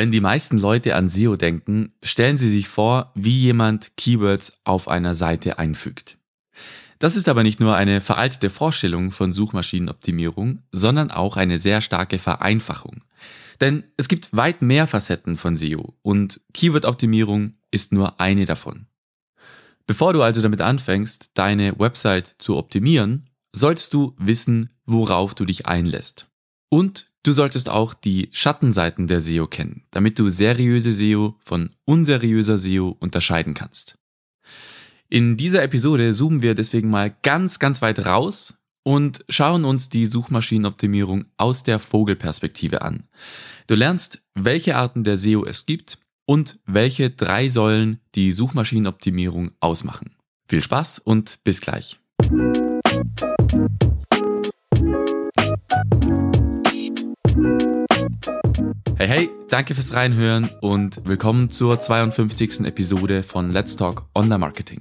Wenn die meisten Leute an SEO denken, stellen sie sich vor, wie jemand Keywords auf einer Seite einfügt. Das ist aber nicht nur eine veraltete Vorstellung von Suchmaschinenoptimierung, sondern auch eine sehr starke Vereinfachung. Denn es gibt weit mehr Facetten von SEO und Keyword-Optimierung ist nur eine davon. Bevor du also damit anfängst, deine Website zu optimieren, solltest du wissen, worauf du dich einlässt. Und du solltest auch die Schattenseiten der SEO kennen, damit du seriöse SEO von unseriöser SEO unterscheiden kannst. In dieser Episode zoomen wir deswegen mal ganz, ganz weit raus und schauen uns die Suchmaschinenoptimierung aus der Vogelperspektive an. Du lernst, welche Arten der SEO es gibt und welche drei Säulen die Suchmaschinenoptimierung ausmachen. Viel Spaß und bis gleich. Hey, hey, danke fürs Reinhören und willkommen zur 52. Episode von Let's Talk Online Marketing.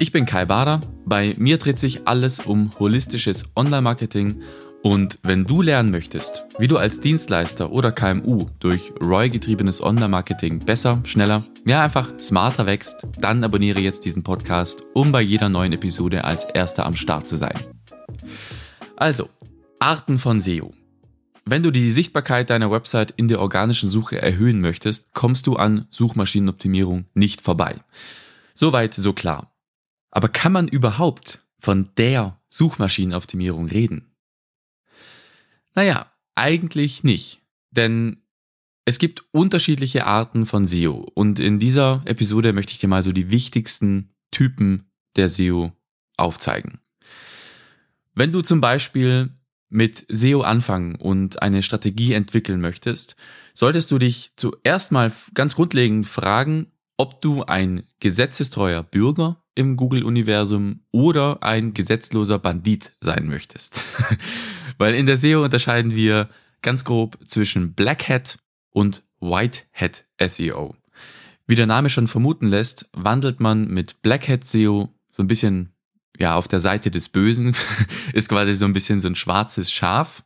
Ich bin Kai Bader, bei mir dreht sich alles um holistisches Online Marketing und wenn du lernen möchtest, wie du als Dienstleister oder KMU durch ROI-getriebenes Online-Marketing besser, schneller, ja einfach smarter wächst, dann abonniere jetzt diesen Podcast, um bei jeder neuen Episode als erster am Start zu sein. Also, Arten von SEO. Wenn du die Sichtbarkeit deiner Website in der organischen Suche erhöhen möchtest, kommst du an Suchmaschinenoptimierung nicht vorbei. Soweit, so klar. Aber kann man überhaupt von der Suchmaschinenoptimierung reden? Naja, eigentlich nicht. Denn es gibt unterschiedliche Arten von SEO und in dieser Episode möchte ich dir mal so die wichtigsten Typen der SEO aufzeigen. Wenn du zum Beispiel mit SEO anfangen und eine Strategie entwickeln möchtest, solltest du dich zuerst mal ganz grundlegend fragen, ob du ein gesetzestreuer Bürger im Google-Universum oder ein gesetzloser Bandit sein möchtest. Weil in der SEO unterscheiden wir ganz grob zwischen Black Hat und White Hat SEO. Wie der Name schon vermuten lässt, wandelt man mit Black Hat SEO so ein bisschen ja, auf der Seite des Bösen, ist quasi so ein bisschen so ein schwarzes Schaf.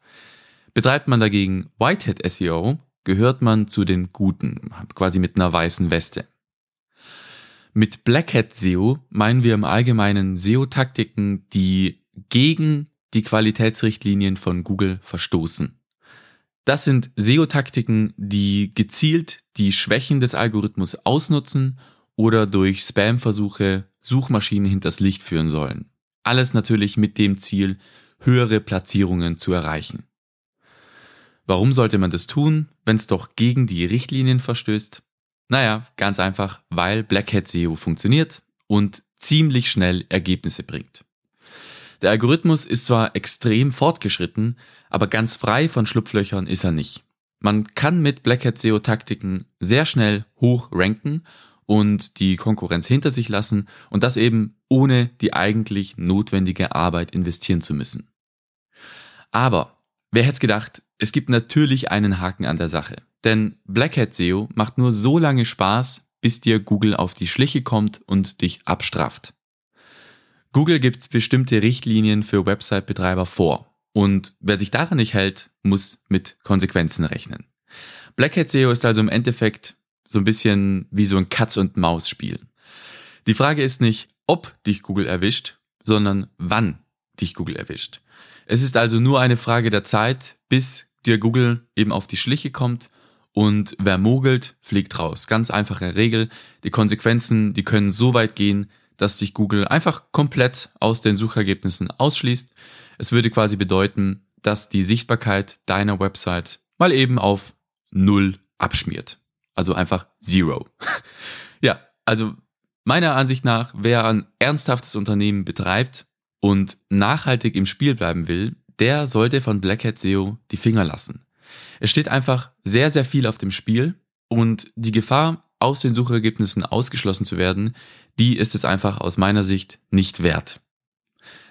Betreibt man dagegen Whitehead SEO, gehört man zu den Guten, quasi mit einer weißen Weste. Mit Blackhat SEO meinen wir im Allgemeinen SEO-Taktiken, die gegen die Qualitätsrichtlinien von Google verstoßen. Das sind SEO-Taktiken, die gezielt die Schwächen des Algorithmus ausnutzen oder durch Spam-Versuche Suchmaschinen hinters Licht führen sollen. Alles natürlich mit dem Ziel, höhere Platzierungen zu erreichen. Warum sollte man das tun, wenn es doch gegen die Richtlinien verstößt? Naja, ganz einfach, weil Black Hat SEO funktioniert und ziemlich schnell Ergebnisse bringt. Der Algorithmus ist zwar extrem fortgeschritten, aber ganz frei von Schlupflöchern ist er nicht. Man kann mit Black Hat SEO Taktiken sehr schnell hoch ranken und die Konkurrenz hinter sich lassen und das eben ohne die eigentlich notwendige Arbeit investieren zu müssen. Aber wer hätte gedacht, es gibt natürlich einen Haken an der Sache. Denn Black Hat SEO macht nur so lange Spaß, bis dir Google auf die Schliche kommt und dich abstraft. Google gibt bestimmte Richtlinien für Website-Betreiber vor. Und wer sich daran nicht hält, muss mit Konsequenzen rechnen. Black Hat SEO ist also im Endeffekt so ein bisschen wie so ein Katz-und-Maus-Spiel. Die Frage ist nicht, ob dich Google erwischt, sondern wann dich Google erwischt. Es ist also nur eine Frage der Zeit, bis dir Google eben auf die Schliche kommt und wer mogelt, fliegt raus. Ganz einfache Regel. Die Konsequenzen, die können so weit gehen, dass sich Google einfach komplett aus den Suchergebnissen ausschließt. Es würde quasi bedeuten, dass die Sichtbarkeit deiner Website mal eben auf Null abschmiert. Also einfach Zero. ja, also meiner Ansicht nach, wer ein ernsthaftes Unternehmen betreibt und nachhaltig im Spiel bleiben will, der sollte von Black Hat SEO die Finger lassen. Es steht einfach sehr, sehr viel auf dem Spiel und die Gefahr, aus den Suchergebnissen ausgeschlossen zu werden, die ist es einfach aus meiner Sicht nicht wert.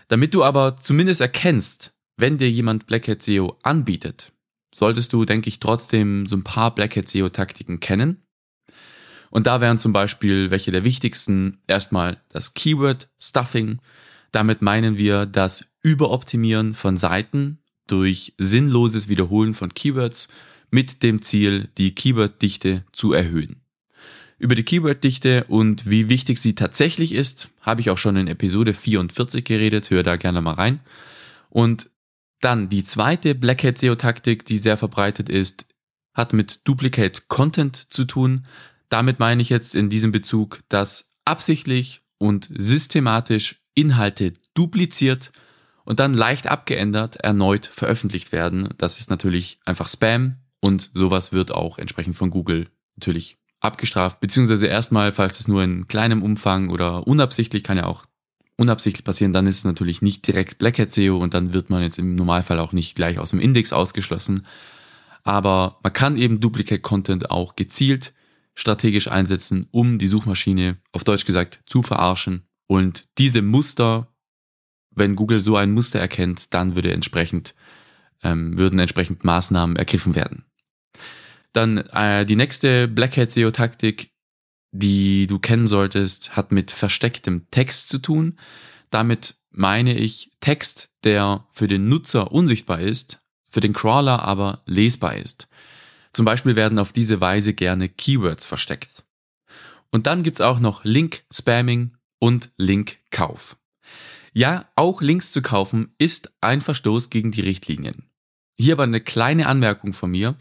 Damit du aber zumindest erkennst, wenn dir jemand Black Hat SEO anbietet, solltest du, denke ich, trotzdem so ein paar Black Hat SEO-Taktiken kennen. Und da wären zum Beispiel welche der wichtigsten erstmal das Keyword Stuffing. Damit meinen wir das Überoptimieren von Seiten durch sinnloses Wiederholen von Keywords mit dem Ziel, die Keyworddichte zu erhöhen. Über die Keyworddichte und wie wichtig sie tatsächlich ist, habe ich auch schon in Episode 44 geredet, hör da gerne mal rein. Und dann die zweite Black Hat SEO Taktik, die sehr verbreitet ist, hat mit Duplicate Content zu tun. Damit meine ich jetzt in diesem Bezug, dass absichtlich und systematisch Inhalte dupliziert und dann leicht abgeändert erneut veröffentlicht werden. Das ist natürlich einfach Spam und sowas wird auch entsprechend von Google natürlich abgestraft, beziehungsweise erstmal, falls es nur in kleinem Umfang oder unabsichtlich, kann ja auch unabsichtlich passieren, dann ist es natürlich nicht direkt Black Hat SEO und dann wird man jetzt im Normalfall auch nicht gleich aus dem Index ausgeschlossen. Aber man kann eben Duplicate Content auch gezielt strategisch einsetzen, um die Suchmaschine auf Deutsch gesagt zu verarschen. Und diese Muster, wenn Google so ein Muster erkennt, dann würde entsprechend, ähm, würden entsprechend Maßnahmen ergriffen werden. Dann äh, die nächste Black Hat SEO Taktik, die du kennen solltest, hat mit verstecktem Text zu tun. Damit meine ich Text, der für den Nutzer unsichtbar ist, für den Crawler aber lesbar ist. Zum Beispiel werden auf diese Weise gerne Keywords versteckt. Und dann gibt's auch noch Link-Spamming und Link-Kauf. Ja, auch Links zu kaufen ist ein Verstoß gegen die Richtlinien. Hier aber eine kleine Anmerkung von mir.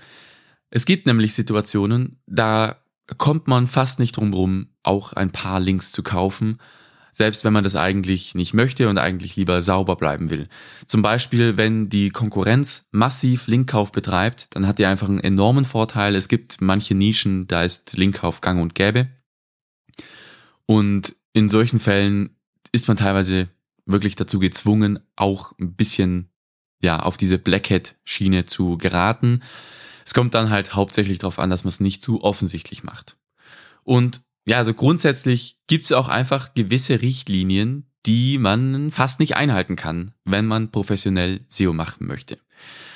Es gibt nämlich Situationen, da kommt man fast nicht drum rum, auch ein paar Links zu kaufen, selbst wenn man das eigentlich nicht möchte und eigentlich lieber sauber bleiben will. Zum Beispiel, wenn die Konkurrenz massiv Linkkauf betreibt, dann hat die einfach einen enormen Vorteil. Es gibt manche Nischen, da ist Linkkauf gang und gäbe. Und in solchen Fällen ist man teilweise wirklich dazu gezwungen, auch ein bisschen ja auf diese Black Hat Schiene zu geraten. Es kommt dann halt hauptsächlich darauf an, dass man es nicht zu offensichtlich macht. Und ja, also grundsätzlich gibt es auch einfach gewisse Richtlinien, die man fast nicht einhalten kann, wenn man professionell SEO machen möchte.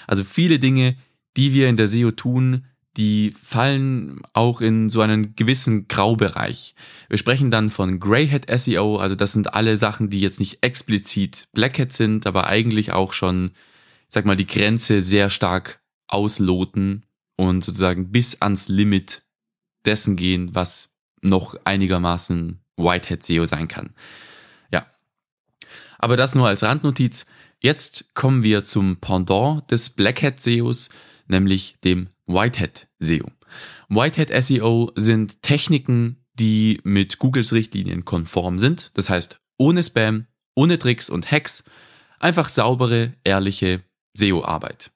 Also viele Dinge, die wir in der SEO tun, die fallen auch in so einen gewissen Graubereich. Wir sprechen dann von Grey Hat SEO, also das sind alle Sachen, die jetzt nicht explizit Black Hat sind, aber eigentlich auch schon, ich sag mal, die Grenze sehr stark ausloten und sozusagen bis ans Limit dessen gehen, was noch einigermaßen Whitehead SEO sein kann. Ja. Aber das nur als Randnotiz. Jetzt kommen wir zum Pendant des Blackhead SEOs, nämlich dem Whitehead SEO. Whitehead SEO sind Techniken, die mit Googles Richtlinien konform sind. Das heißt, ohne Spam, ohne Tricks und Hacks, einfach saubere, ehrliche SEO-Arbeit.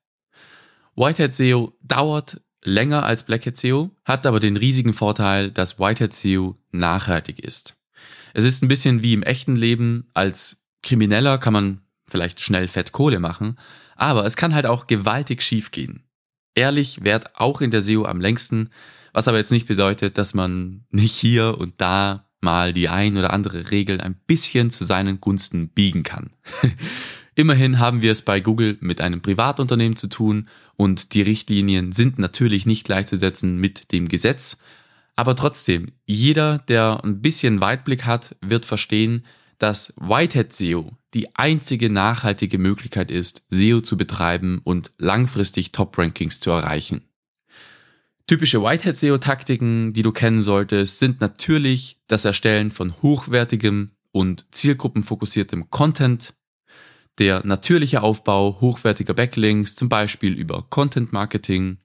Whitehead SEO dauert länger als Black Hat SEO, hat aber den riesigen Vorteil, dass Whitehead SEO nachhaltig ist. Es ist ein bisschen wie im echten Leben. Als Krimineller kann man vielleicht schnell Fett Kohle machen, aber es kann halt auch gewaltig schief gehen. Ehrlich währt auch in der SEO am längsten, was aber jetzt nicht bedeutet, dass man nicht hier und da mal die ein oder andere Regel ein bisschen zu seinen Gunsten biegen kann. Immerhin haben wir es bei Google mit einem Privatunternehmen zu tun und die Richtlinien sind natürlich nicht gleichzusetzen mit dem Gesetz. Aber trotzdem, jeder, der ein bisschen Weitblick hat, wird verstehen, dass Whitehead SEO die einzige nachhaltige Möglichkeit ist, SEO zu betreiben und langfristig Top-Rankings zu erreichen. Typische Whitehead SEO-Taktiken, die du kennen solltest, sind natürlich das Erstellen von hochwertigem und zielgruppenfokussiertem Content, der natürliche Aufbau hochwertiger Backlinks, zum Beispiel über Content Marketing.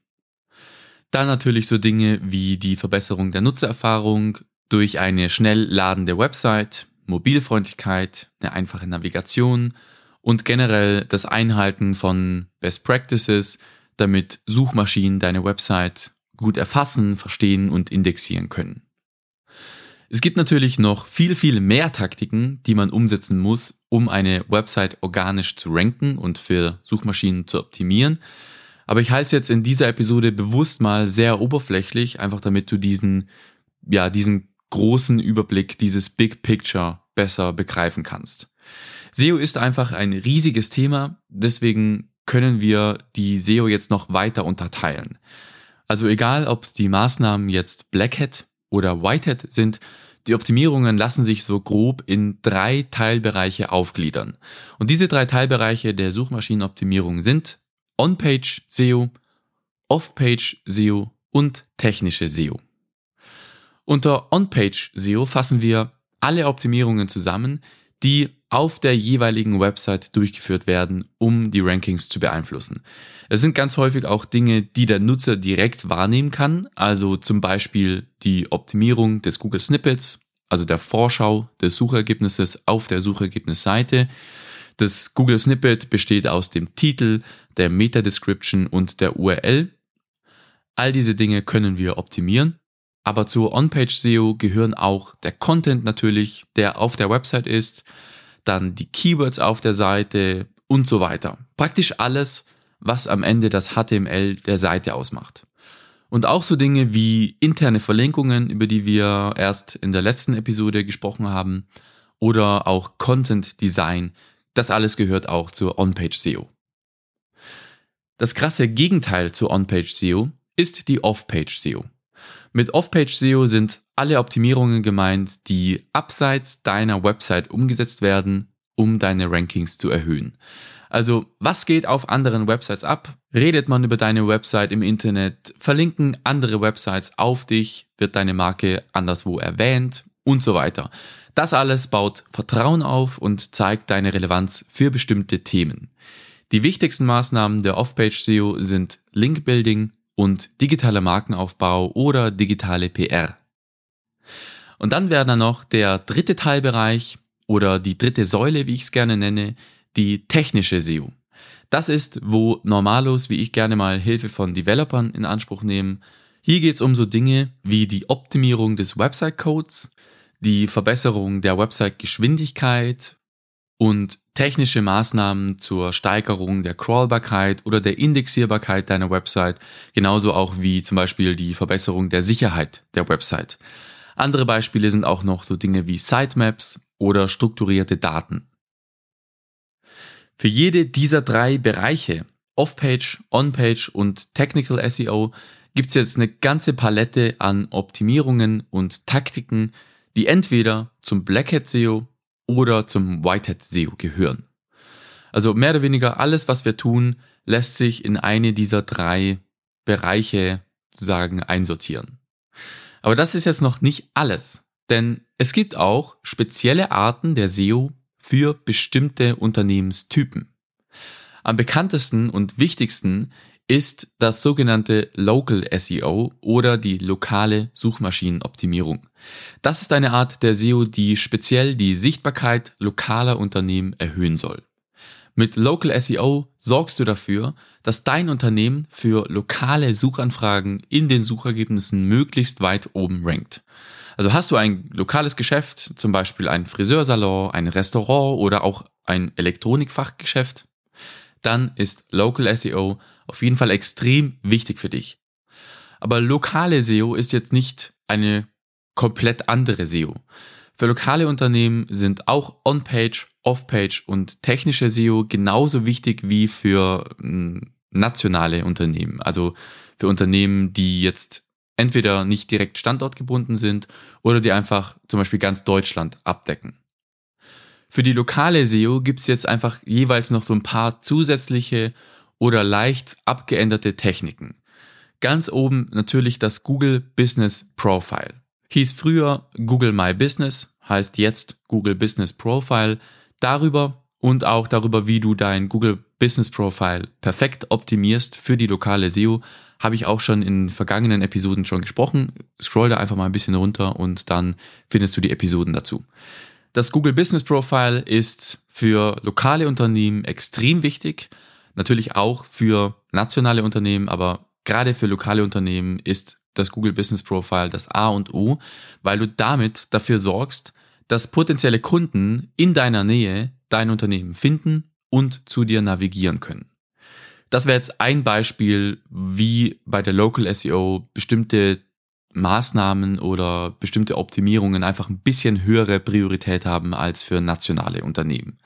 Dann natürlich so Dinge wie die Verbesserung der Nutzererfahrung durch eine schnell ladende Website, Mobilfreundlichkeit, eine einfache Navigation und generell das Einhalten von Best Practices, damit Suchmaschinen deine Website gut erfassen, verstehen und indexieren können. Es gibt natürlich noch viel, viel mehr Taktiken, die man umsetzen muss, um eine Website organisch zu ranken und für Suchmaschinen zu optimieren. Aber ich halte es jetzt in dieser Episode bewusst mal sehr oberflächlich, einfach damit du diesen, ja, diesen großen Überblick, dieses Big Picture besser begreifen kannst. SEO ist einfach ein riesiges Thema, deswegen können wir die SEO jetzt noch weiter unterteilen. Also egal, ob die Maßnahmen jetzt Black Hat oder Whitehead sind, die Optimierungen lassen sich so grob in drei Teilbereiche aufgliedern. Und diese drei Teilbereiche der Suchmaschinenoptimierung sind On-Page SEO, Off-Page SEO und technische SEO. Unter On-Page SEO fassen wir alle Optimierungen zusammen, die auf der jeweiligen Website durchgeführt werden, um die Rankings zu beeinflussen. Es sind ganz häufig auch Dinge, die der Nutzer direkt wahrnehmen kann, also zum Beispiel die Optimierung des Google Snippets, also der Vorschau des Suchergebnisses auf der Suchergebnisseite. Das Google Snippet besteht aus dem Titel, der Meta-Description und der URL. All diese Dinge können wir optimieren. Aber zur On-Page SEO gehören auch der Content natürlich, der auf der Website ist, dann die Keywords auf der Seite und so weiter. Praktisch alles, was am Ende das HTML der Seite ausmacht. Und auch so Dinge wie interne Verlinkungen, über die wir erst in der letzten Episode gesprochen haben, oder auch Content Design, das alles gehört auch zur On-Page SEO. Das krasse Gegenteil zur On-Page SEO ist die Off-Page SEO. Mit Off-Page SEO sind alle Optimierungen gemeint, die abseits deiner Website umgesetzt werden, um deine Rankings zu erhöhen. Also, was geht auf anderen Websites ab? Redet man über deine Website im Internet? Verlinken andere Websites auf dich? Wird deine Marke anderswo erwähnt? Und so weiter. Das alles baut Vertrauen auf und zeigt deine Relevanz für bestimmte Themen. Die wichtigsten Maßnahmen der Off-Page SEO sind Link-Building, und digitaler Markenaufbau oder digitale PR. Und dann wäre da noch der dritte Teilbereich oder die dritte Säule, wie ich es gerne nenne, die technische SEO. Das ist, wo Normalos, wie ich gerne mal Hilfe von Developern in Anspruch nehmen. Hier geht es um so Dinge wie die Optimierung des Website-Codes, die Verbesserung der Website-Geschwindigkeit und technische Maßnahmen zur Steigerung der Crawlbarkeit oder der Indexierbarkeit deiner Website, genauso auch wie zum Beispiel die Verbesserung der Sicherheit der Website. Andere Beispiele sind auch noch so Dinge wie Sitemaps oder strukturierte Daten. Für jede dieser drei Bereiche, Off-Page, On-Page und Technical SEO, gibt es jetzt eine ganze Palette an Optimierungen und Taktiken, die entweder zum Blackhead SEO oder zum Whitehead SEO gehören. Also mehr oder weniger alles, was wir tun, lässt sich in eine dieser drei Bereiche sozusagen einsortieren. Aber das ist jetzt noch nicht alles, denn es gibt auch spezielle Arten der SEO für bestimmte Unternehmenstypen. Am bekanntesten und wichtigsten ist das sogenannte Local SEO oder die lokale Suchmaschinenoptimierung. Das ist eine Art der SEO, die speziell die Sichtbarkeit lokaler Unternehmen erhöhen soll. Mit Local SEO sorgst du dafür, dass dein Unternehmen für lokale Suchanfragen in den Suchergebnissen möglichst weit oben rankt. Also hast du ein lokales Geschäft, zum Beispiel ein Friseursalon, ein Restaurant oder auch ein Elektronikfachgeschäft, dann ist Local SEO auf jeden Fall extrem wichtig für dich. Aber lokale SEO ist jetzt nicht eine komplett andere SEO. Für lokale Unternehmen sind auch On-Page, Off-Page und technische SEO genauso wichtig wie für hm, nationale Unternehmen. Also für Unternehmen, die jetzt entweder nicht direkt standortgebunden sind oder die einfach zum Beispiel ganz Deutschland abdecken. Für die lokale SEO gibt es jetzt einfach jeweils noch so ein paar zusätzliche oder leicht abgeänderte Techniken. Ganz oben natürlich das Google Business Profile. Hieß früher Google My Business, heißt jetzt Google Business Profile. Darüber und auch darüber, wie du dein Google Business Profile perfekt optimierst für die lokale SEO, habe ich auch schon in vergangenen Episoden schon gesprochen. Scroll da einfach mal ein bisschen runter und dann findest du die Episoden dazu. Das Google Business Profile ist für lokale Unternehmen extrem wichtig Natürlich auch für nationale Unternehmen, aber gerade für lokale Unternehmen ist das Google Business Profile das A und O, weil du damit dafür sorgst, dass potenzielle Kunden in deiner Nähe dein Unternehmen finden und zu dir navigieren können. Das wäre jetzt ein Beispiel, wie bei der Local SEO bestimmte Maßnahmen oder bestimmte Optimierungen einfach ein bisschen höhere Priorität haben als für nationale Unternehmen.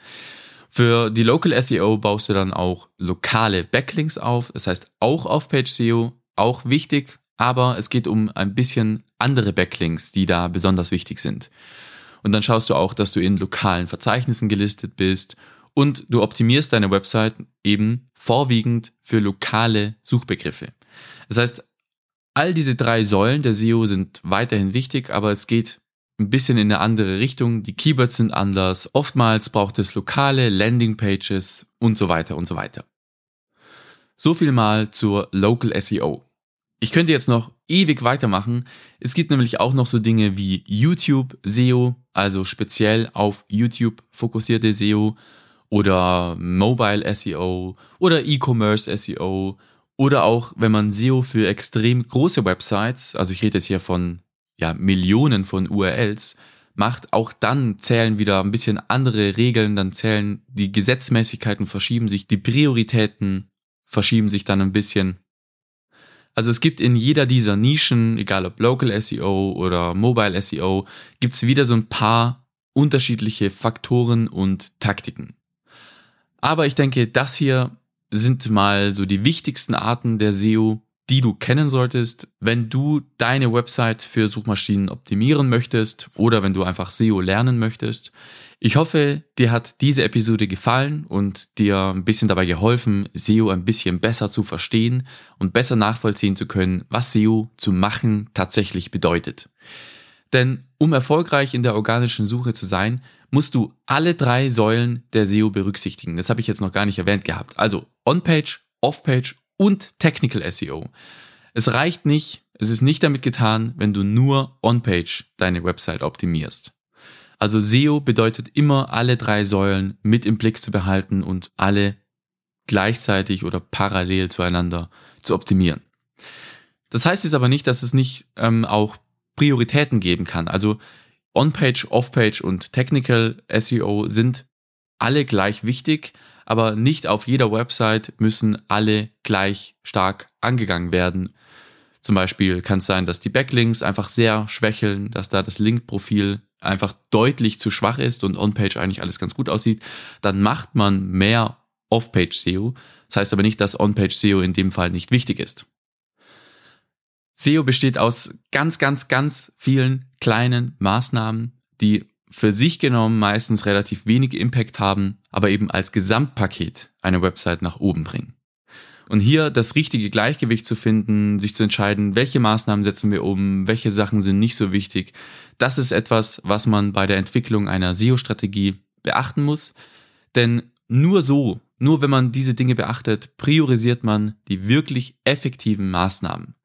Für die Local SEO baust du dann auch lokale Backlinks auf, das heißt auch auf Page SEO, auch wichtig, aber es geht um ein bisschen andere Backlinks, die da besonders wichtig sind. Und dann schaust du auch, dass du in lokalen Verzeichnissen gelistet bist und du optimierst deine Website eben vorwiegend für lokale Suchbegriffe. Das heißt, all diese drei Säulen der SEO sind weiterhin wichtig, aber es geht ein bisschen in eine andere Richtung. Die Keywords sind anders. Oftmals braucht es lokale Landingpages und so weiter und so weiter. So viel mal zur Local SEO. Ich könnte jetzt noch ewig weitermachen. Es gibt nämlich auch noch so Dinge wie YouTube SEO, also speziell auf YouTube fokussierte SEO oder Mobile SEO oder E-Commerce SEO oder auch wenn man SEO für extrem große Websites, also ich rede jetzt hier von ja, Millionen von URLs macht, auch dann zählen wieder ein bisschen andere Regeln, dann zählen die Gesetzmäßigkeiten verschieben sich, die Prioritäten verschieben sich dann ein bisschen. Also es gibt in jeder dieser Nischen, egal ob Local SEO oder Mobile SEO, gibt es wieder so ein paar unterschiedliche Faktoren und Taktiken. Aber ich denke, das hier sind mal so die wichtigsten Arten der SEO, die du kennen solltest, wenn du deine Website für Suchmaschinen optimieren möchtest oder wenn du einfach SEO lernen möchtest. Ich hoffe, dir hat diese Episode gefallen und dir ein bisschen dabei geholfen, SEO ein bisschen besser zu verstehen und besser nachvollziehen zu können, was SEO zu machen tatsächlich bedeutet. Denn um erfolgreich in der organischen Suche zu sein, musst du alle drei Säulen der SEO berücksichtigen. Das habe ich jetzt noch gar nicht erwähnt gehabt. Also On-Page, Off-Page und Technical SEO. Es reicht nicht, es ist nicht damit getan, wenn du nur On-Page deine Website optimierst. Also SEO bedeutet immer alle drei Säulen mit im Blick zu behalten und alle gleichzeitig oder parallel zueinander zu optimieren. Das heißt jetzt aber nicht, dass es nicht ähm, auch Prioritäten geben kann. Also On-Page, Off-Page und Technical SEO sind alle gleich wichtig, aber nicht auf jeder Website müssen alle gleich stark angegangen werden. Zum Beispiel kann es sein, dass die Backlinks einfach sehr schwächeln, dass da das Linkprofil einfach deutlich zu schwach ist und On-Page eigentlich alles ganz gut aussieht. Dann macht man mehr Off-Page SEO. Das heißt aber nicht, dass On-Page SEO in dem Fall nicht wichtig ist. SEO besteht aus ganz, ganz, ganz vielen kleinen Maßnahmen, die für sich genommen meistens relativ wenig Impact haben, aber eben als Gesamtpaket eine Website nach oben bringen. Und hier das richtige Gleichgewicht zu finden, sich zu entscheiden, welche Maßnahmen setzen wir um, welche Sachen sind nicht so wichtig, das ist etwas, was man bei der Entwicklung einer SEO-Strategie beachten muss. Denn nur so, nur wenn man diese Dinge beachtet, priorisiert man die wirklich effektiven Maßnahmen.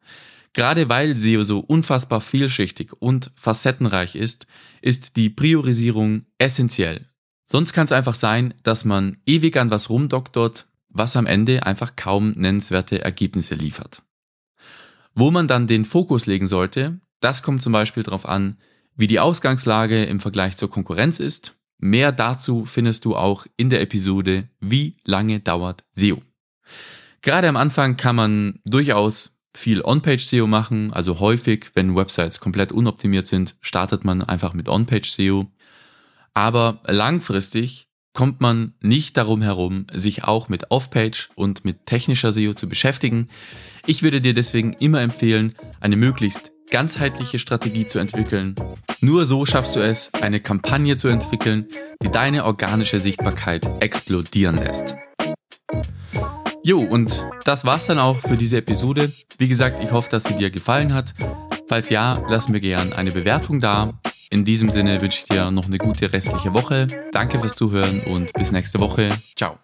Gerade weil SEO so unfassbar vielschichtig und facettenreich ist, ist die Priorisierung essentiell. Sonst kann es einfach sein, dass man ewig an was rumdoktort, was am Ende einfach kaum nennenswerte Ergebnisse liefert. Wo man dann den Fokus legen sollte, das kommt zum Beispiel darauf an, wie die Ausgangslage im Vergleich zur Konkurrenz ist. Mehr dazu findest du auch in der Episode Wie lange dauert SEO? Gerade am Anfang kann man durchaus viel On-Page-SEO machen. Also häufig, wenn Websites komplett unoptimiert sind, startet man einfach mit On-Page-SEO. Aber langfristig kommt man nicht darum herum, sich auch mit Off-Page und mit technischer SEO zu beschäftigen. Ich würde dir deswegen immer empfehlen, eine möglichst ganzheitliche Strategie zu entwickeln. Nur so schaffst du es, eine Kampagne zu entwickeln, die deine organische Sichtbarkeit explodieren lässt. Jo, und das war's dann auch für diese Episode. Wie gesagt, ich hoffe, dass sie dir gefallen hat. Falls ja, lass mir gern eine Bewertung da. In diesem Sinne wünsche ich dir noch eine gute restliche Woche. Danke fürs Zuhören und bis nächste Woche. Ciao.